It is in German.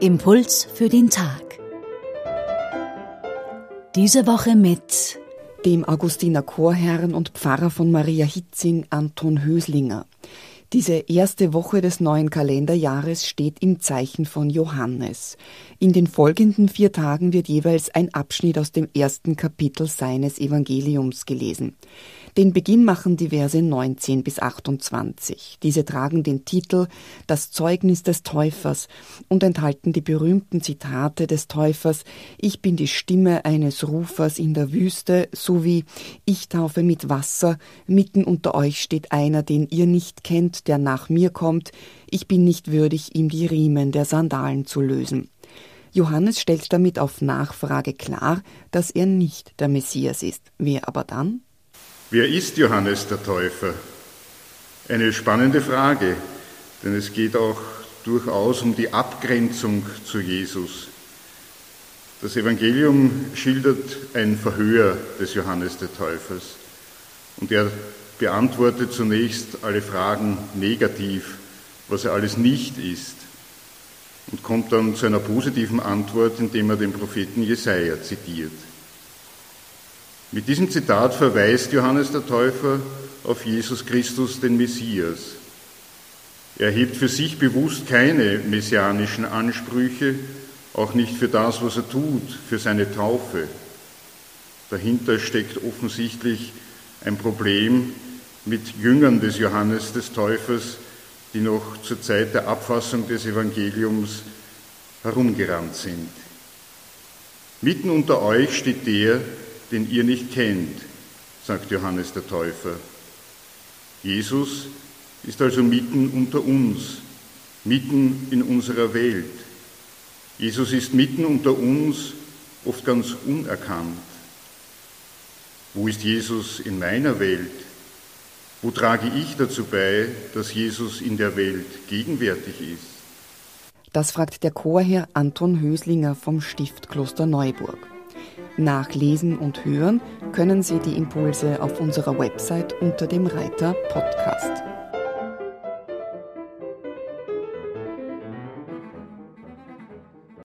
Impuls für den Tag. Diese Woche mit dem Augustiner Chorherrn und Pfarrer von Maria Hitzing Anton Höslinger. Diese erste Woche des neuen Kalenderjahres steht im Zeichen von Johannes. In den folgenden vier Tagen wird jeweils ein Abschnitt aus dem ersten Kapitel seines Evangeliums gelesen. Den Beginn machen die Verse 19 bis 28. Diese tragen den Titel Das Zeugnis des Täufers und enthalten die berühmten Zitate des Täufers Ich bin die Stimme eines Rufers in der Wüste sowie Ich taufe mit Wasser, mitten unter euch steht einer, den ihr nicht kennt, der nach mir kommt, ich bin nicht würdig, ihm die Riemen der Sandalen zu lösen. Johannes stellt damit auf Nachfrage klar, dass er nicht der Messias ist. Wer aber dann? Wer ist Johannes der Täufer? Eine spannende Frage, denn es geht auch durchaus um die Abgrenzung zu Jesus. Das Evangelium schildert ein Verhör des Johannes der Täufers und er beantwortet zunächst alle Fragen negativ, was er alles nicht ist und kommt dann zu einer positiven Antwort, indem er den Propheten Jesaja zitiert. Mit diesem Zitat verweist Johannes der Täufer auf Jesus Christus, den Messias. Er hebt für sich bewusst keine messianischen Ansprüche, auch nicht für das, was er tut, für seine Taufe. Dahinter steckt offensichtlich ein Problem mit Jüngern des Johannes des Täufers, die noch zur Zeit der Abfassung des Evangeliums herumgerannt sind. Mitten unter euch steht der, den ihr nicht kennt, sagt Johannes der Täufer. Jesus ist also mitten unter uns, mitten in unserer Welt. Jesus ist mitten unter uns, oft ganz unerkannt. Wo ist Jesus in meiner Welt? Wo trage ich dazu bei, dass Jesus in der Welt gegenwärtig ist? Das fragt der Chorherr Anton Höslinger vom Stift Kloster Neuburg. Nachlesen und hören können Sie die Impulse auf unserer Website unter dem Reiter Podcast.